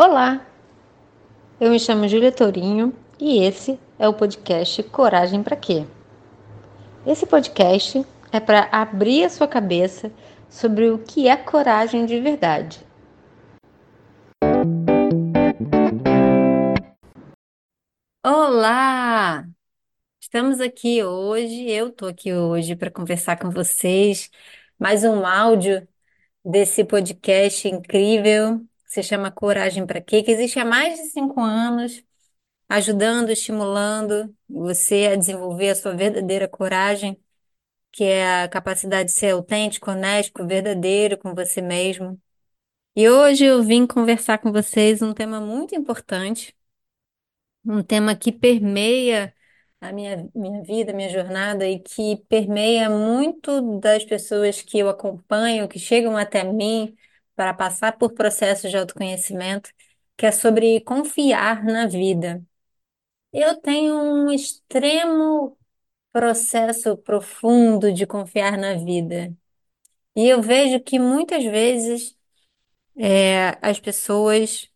Olá, eu me chamo Júlia Tourinho e esse é o podcast Coragem para Quê? Esse podcast é para abrir a sua cabeça sobre o que é coragem de verdade. Olá! Estamos aqui hoje, eu estou aqui hoje para conversar com vocês mais um áudio desse podcast incrível que se chama Coragem para Quê? Que existe há mais de cinco anos, ajudando, estimulando você a desenvolver a sua verdadeira coragem, que é a capacidade de ser autêntico, honesto, verdadeiro com você mesmo. E hoje eu vim conversar com vocês um tema muito importante, um tema que permeia a minha, minha vida, minha jornada e que permeia muito das pessoas que eu acompanho, que chegam até mim para passar por processos de autoconhecimento, que é sobre confiar na vida. Eu tenho um extremo processo profundo de confiar na vida. E eu vejo que muitas vezes é, as pessoas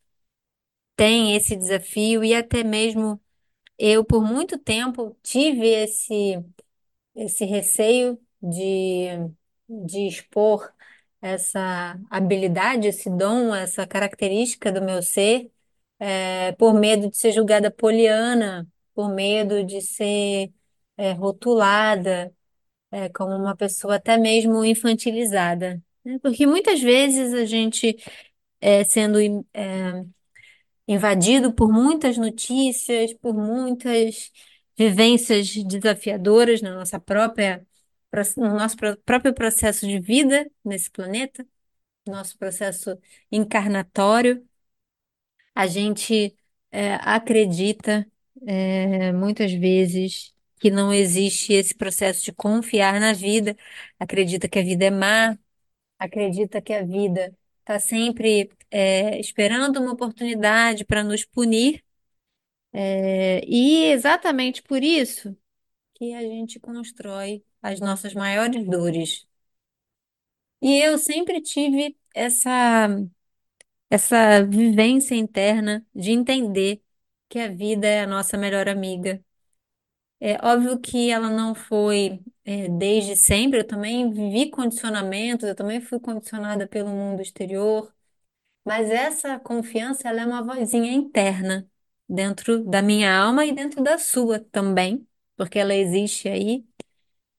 têm esse desafio e até mesmo eu, por muito tempo, tive esse, esse receio de, de expor essa habilidade, esse dom, essa característica do meu ser, é, por medo de ser julgada poliana, por medo de ser é, rotulada, é, como uma pessoa até mesmo infantilizada. né? Porque muitas vezes a gente, é, sendo é, invadido por muitas notícias, por muitas vivências desafiadoras na nossa própria, no nosso pró- próprio processo de vida nesse planeta, nosso processo encarnatório, a gente é, acredita é, muitas vezes que não existe esse processo de confiar na vida, acredita que a vida é má, acredita que a vida está sempre é, esperando uma oportunidade para nos punir, é, e exatamente por isso que a gente constrói as nossas maiores dores. E eu sempre tive essa, essa vivência interna de entender que a vida é a nossa melhor amiga. É óbvio que ela não foi, é, desde sempre, eu também vivi condicionamentos, eu também fui condicionada pelo mundo exterior. Mas essa confiança, ela é uma vozinha interna dentro da minha alma e dentro da sua também, porque ela existe aí.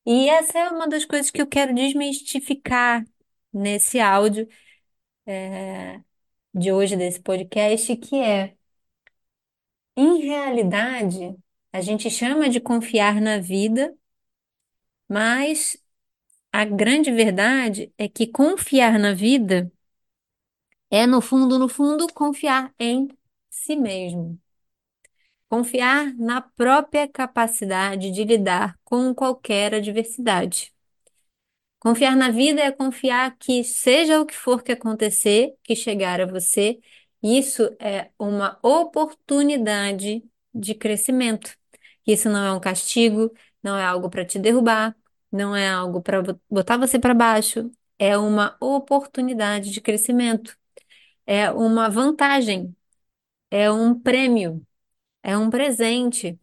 E essa é uma das coisas que eu quero desmistificar nesse áudio, é, de hoje, desse podcast, que é, em realidade, a gente chama de confiar na vida, mas a grande verdade é que confiar na vida é, no fundo, no fundo, confiar em si mesmo. Confiar na própria capacidade de lidar com qualquer adversidade. Confiar na vida é confiar que, seja o que for que acontecer, que chegar a você, isso é uma oportunidade de crescimento. Isso não é um castigo, não é algo para te derrubar, não é algo para botar você para baixo, é uma oportunidade de crescimento, é uma vantagem, é um prêmio. É um presente.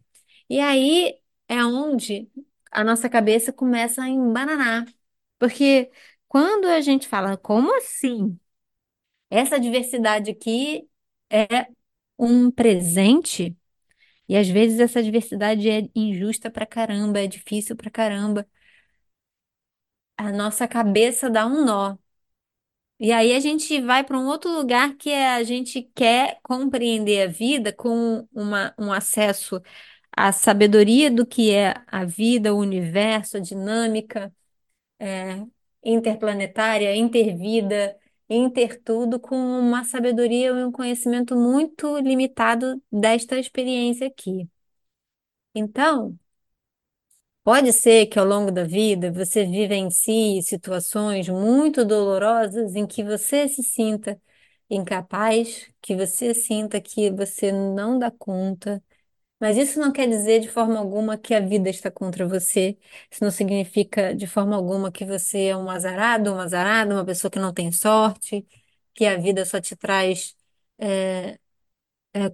E aí é onde a nossa cabeça começa a embananar. Porque quando a gente fala, como assim? Essa diversidade aqui é um presente? E às vezes essa diversidade é injusta pra caramba, é difícil pra caramba. A nossa cabeça dá um nó. E aí a gente vai para um outro lugar que é a gente quer compreender a vida com uma, um acesso à sabedoria do que é a vida, o universo, a dinâmica é, interplanetária, intervida, intertudo, com uma sabedoria e um conhecimento muito limitado desta experiência aqui. Então, Pode ser que ao longo da vida você vivencie situações muito dolorosas em que você se sinta incapaz, que você sinta que você não dá conta, mas isso não quer dizer de forma alguma que a vida está contra você. Isso não significa de forma alguma que você é um azarado, uma azarada, uma pessoa que não tem sorte, que a vida só te traz é,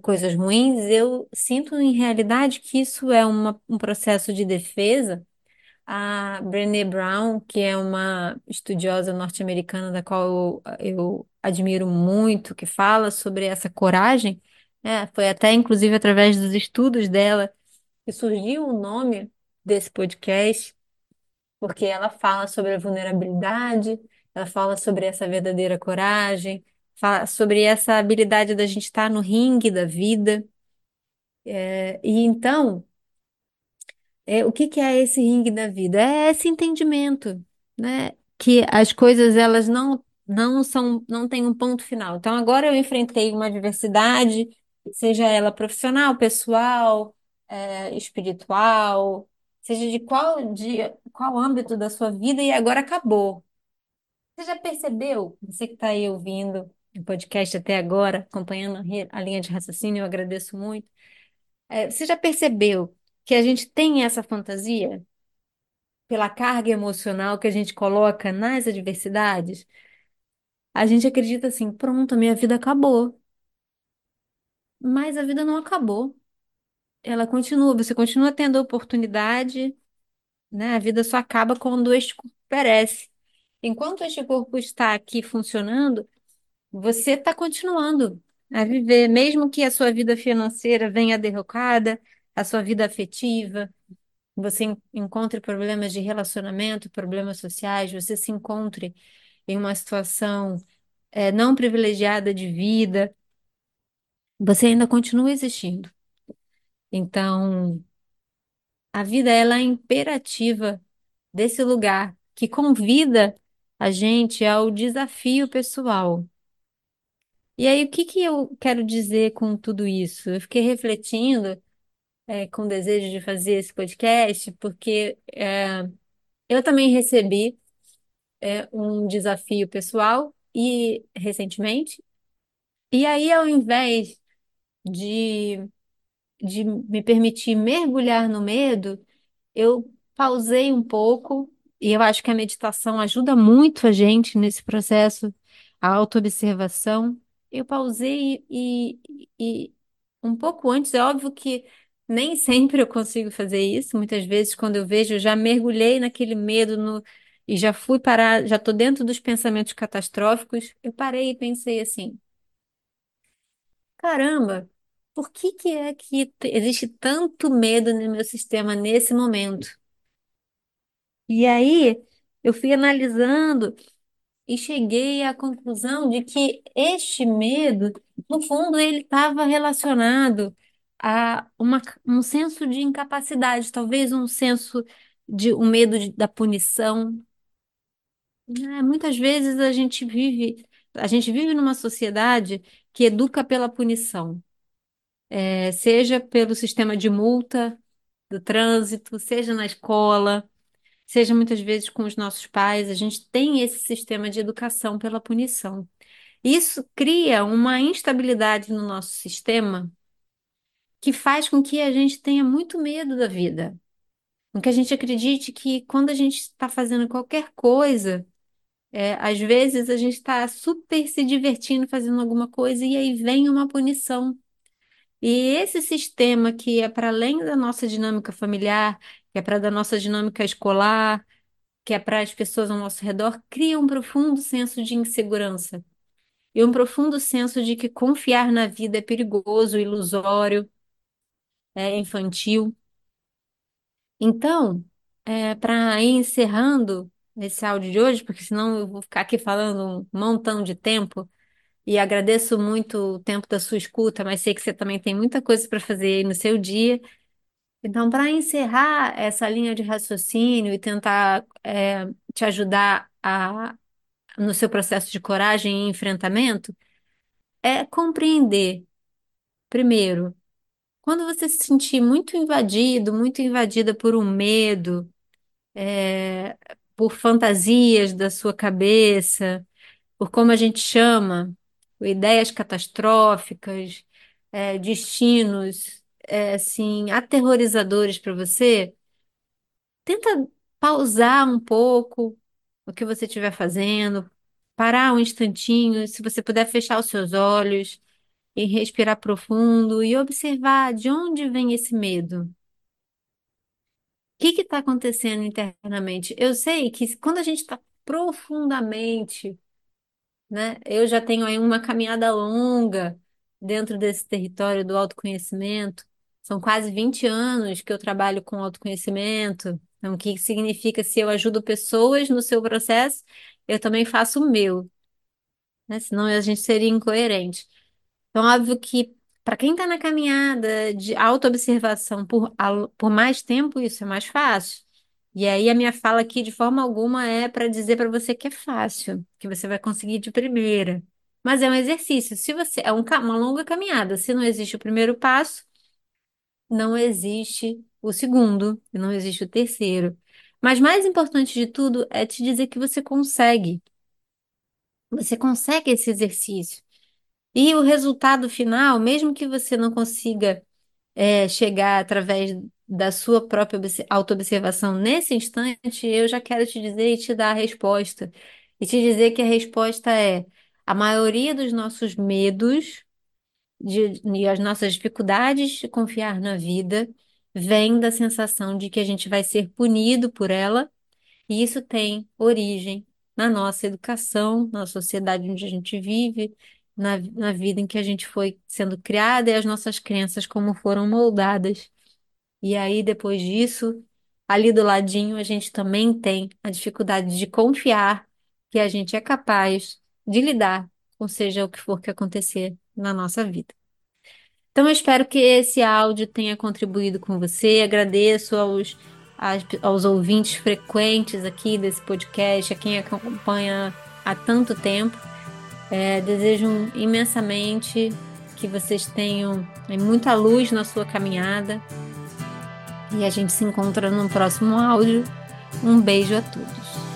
coisas ruins, eu sinto em realidade que isso é uma- um processo de defesa. A Brené Brown, que é uma estudiosa norte-americana da qual eu, eu admiro muito, que fala sobre essa coragem, né? Foi até inclusive através dos estudos dela que surgiu o nome desse podcast, porque ela fala sobre a vulnerabilidade, ela fala sobre essa verdadeira coragem, sobre essa habilidade da gente estar no ringue da vida. É, E então, é, o que que é esse ringue da vida? É esse entendimento, né? Que as coisas elas não não são não têm um ponto final. Então agora eu enfrentei uma adversidade, seja ela profissional, pessoal, é, espiritual, seja de qual de qual âmbito da sua vida e agora acabou. Você já percebeu? Você que está aí ouvindo o podcast até agora, acompanhando a linha de raciocínio, eu agradeço muito. É, você já percebeu que a gente tem essa fantasia pela carga emocional que a gente coloca nas adversidades? A gente acredita assim, pronto, a minha vida acabou. Mas a vida não acabou. Ela continua, você continua tendo oportunidade, né? A vida só acaba quando este corpo perece. Enquanto este corpo está aqui funcionando, você está continuando a viver, mesmo que a sua vida financeira venha derrocada, a sua vida afetiva. você en- encontre problemas de relacionamento, problemas sociais, você se encontre em uma situação eh, não privilegiada de vida, você ainda continua existindo. Então, a vida ela é imperativa desse lugar que convida a gente ao desafio pessoal. E aí, o que que eu quero dizer com tudo isso? Eu fiquei refletindo, eh, com o desejo de fazer esse podcast, porque eh, eu também recebi é, um desafio pessoal e recentemente. E aí, ao invés de, de me permitir mergulhar no medo, eu pausei um pouco, e eu acho que a meditação ajuda muito a gente nesse processo, a autoobservação. Eu pausei e, e um pouco antes, é óbvio que nem sempre eu consigo fazer isso. Muitas vezes, quando eu vejo, eu já mergulhei naquele medo no, e já fui parar, já estou dentro dos pensamentos catastróficos. Eu parei e pensei assim: caramba, por que que é que existe tanto medo no meu sistema nesse momento? E aí eu fui analisando e cheguei à conclusão de que este medo, no fundo, ele estava relacionado a uma, um senso de incapacidade, talvez um senso de um medo de- da punição. né? muitas vezes a gente vive, a gente vive numa sociedade que educa pela punição, É, seja pelo sistema de multa do trânsito, seja na escola seja muitas vezes com os nossos pais, a gente tem esse sistema de educação pela punição. Isso cria uma instabilidade no nosso sistema que faz com que a gente tenha muito medo da vida, com que a gente acredite que quando a gente está fazendo qualquer coisa, é, às vezes a gente está super se divertindo fazendo alguma coisa e aí vem uma punição. E esse sistema que é para além da nossa dinâmica familiar, que é para da nossa dinâmica escolar, que é para as pessoas ao nosso redor, cria um profundo senso de insegurança e um profundo senso de que confiar na vida é perigoso, ilusório, é infantil. Então, é, para ir encerrando esse áudio de hoje, porque senão eu vou ficar aqui falando um montão de tempo, e agradeço muito o tempo da sua escuta, mas sei que você também tem muita coisa para fazer no seu dia. Então, para encerrar essa linha de raciocínio e tentar é, te ajudar a no seu processo de coragem e enfrentamento é compreender, primeiro, quando você se sentir muito invadido, muito invadida por um medo, é, por fantasias da sua cabeça, por como a gente chama, ideias catastróficas, é, destinos, é, assim, aterrorizadores para você, tenta pausar um pouco o que você estiver fazendo, parar um instantinho, se você puder fechar os seus olhos e respirar profundo e observar de onde vem esse medo. O que está acontecendo internamente? Eu sei que quando a gente está profundamente, né? Eu já tenho aí uma caminhada longa dentro desse território do autoconhecimento. São quase 20 anos que eu trabalho com autoconhecimento. Então, o que significa se eu ajudo pessoas no seu processo, eu também faço o meu, né? Senão a gente seria incoerente. Então, óbvio que para quem está na caminhada de autoobservação por, por mais tempo, isso é mais fácil. E aí, a minha fala aqui, de forma alguma, é para dizer para você que é fácil, que você vai conseguir de primeira. Mas é um exercício. Se você é um uma longa caminhada, se não existe o primeiro passo, não existe o segundo, e não existe o terceiro. Mas mais importante de tudo é te dizer que você consegue. Você consegue esse exercício. E o resultado final, mesmo que você não consiga é, chegar através da sua própria obse- autoobservação nesse instante, eu já quero te dizer e te dar a resposta. E te dizer que a resposta é: a maioria dos nossos medos de- e as nossas dificuldades de confiar na vida vem da sensação de que a gente vai ser punido por ela, e isso tem origem na nossa educação, na sociedade onde a gente vive, na, na vida em que a gente foi sendo criada e as nossas crenças como foram moldadas. E aí, depois disso, ali do ladinho, a gente também tem a dificuldade de confiar que a gente é capaz de lidar com seja o que for que acontecer na nossa vida. Então, eu espero que esse áudio tenha contribuído com você. Agradeço aos, aos ouvintes frequentes aqui desse podcast, a quem acompanha há tanto tempo. É, desejo imensamente que vocês tenham é, muita luz na sua caminhada e a gente se encontra no próximo áudio. Um beijo a todos.